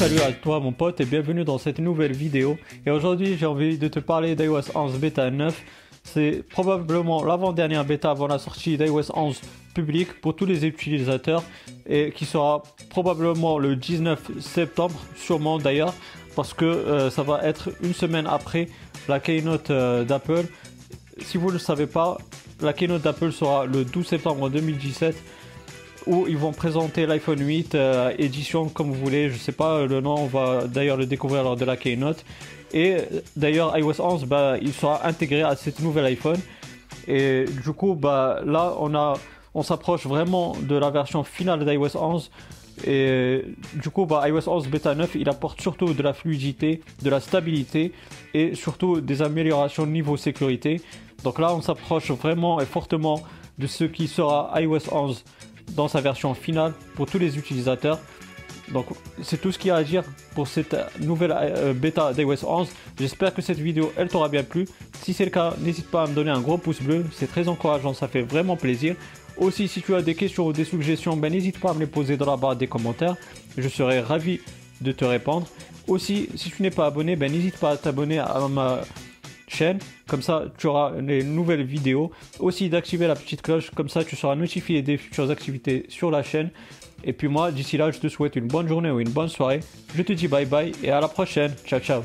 salut à toi mon pote et bienvenue dans cette nouvelle vidéo. Et aujourd'hui j'ai envie de te parler d'iOS 11 bêta 9. C'est probablement l'avant-dernière bêta avant la sortie d'iOS 11 public pour tous les utilisateurs et qui sera probablement le 19 septembre, sûrement d'ailleurs, parce que euh, ça va être une semaine après la keynote euh, d'Apple. Si vous ne le savez pas, la keynote d'Apple sera le 12 septembre 2017 où ils vont présenter l'iPhone 8 euh, édition comme vous voulez, je sais pas le nom, on va d'ailleurs le découvrir lors de la keynote. Et d'ailleurs iOS 11 bah, il sera intégré à cette nouvelle iPhone. Et du coup bah là on a on s'approche vraiment de la version finale d'iOS 11 et du coup, bah, iOS 11 Beta 9, il apporte surtout de la fluidité, de la stabilité et surtout des améliorations niveau sécurité. Donc là, on s'approche vraiment et fortement de ce qui sera iOS 11 dans sa version finale pour tous les utilisateurs. Donc c'est tout ce qu'il y a à dire pour cette nouvelle euh, bêta d'iOS 11. J'espère que cette vidéo elle t'aura bien plu. Si c'est le cas, n'hésite pas à me donner un gros pouce bleu, c'est très encourageant, ça fait vraiment plaisir. Aussi, si tu as des questions ou des suggestions, ben, n'hésite pas à me les poser dans la barre des commentaires. Je serai ravi de te répondre. Aussi, si tu n'es pas abonné, ben, n'hésite pas à t'abonner à ma chaîne. Comme ça, tu auras les nouvelles vidéos. Aussi, d'activer la petite cloche. Comme ça, tu seras notifié des futures activités sur la chaîne. Et puis moi, d'ici là, je te souhaite une bonne journée ou une bonne soirée. Je te dis bye bye et à la prochaine. Ciao, ciao.